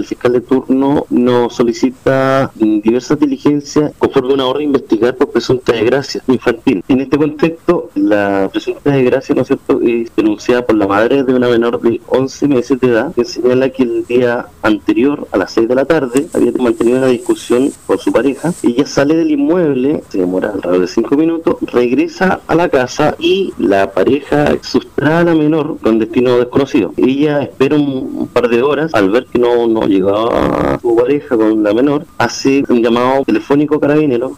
el fiscal de turno nos solicita diversas diligencias conforme a una orden de investigar por presunta desgracia infantil. En este contexto, la presunta desgracia, ¿no es cierto?, es denunciada por la madre de una menor de 11 meses de edad, que señala que el día anterior, a las 6 de la tarde, había mantenido una discusión con su pareja. Ella sale del inmueble, se demora alrededor de 5 minutos, regresa a la casa y la pareja sustrae a la menor con destino desconocido. Ella espera un, par de horas, al ver que no, no llegaba su pareja con la menor, hace un llamado telefónico carabinero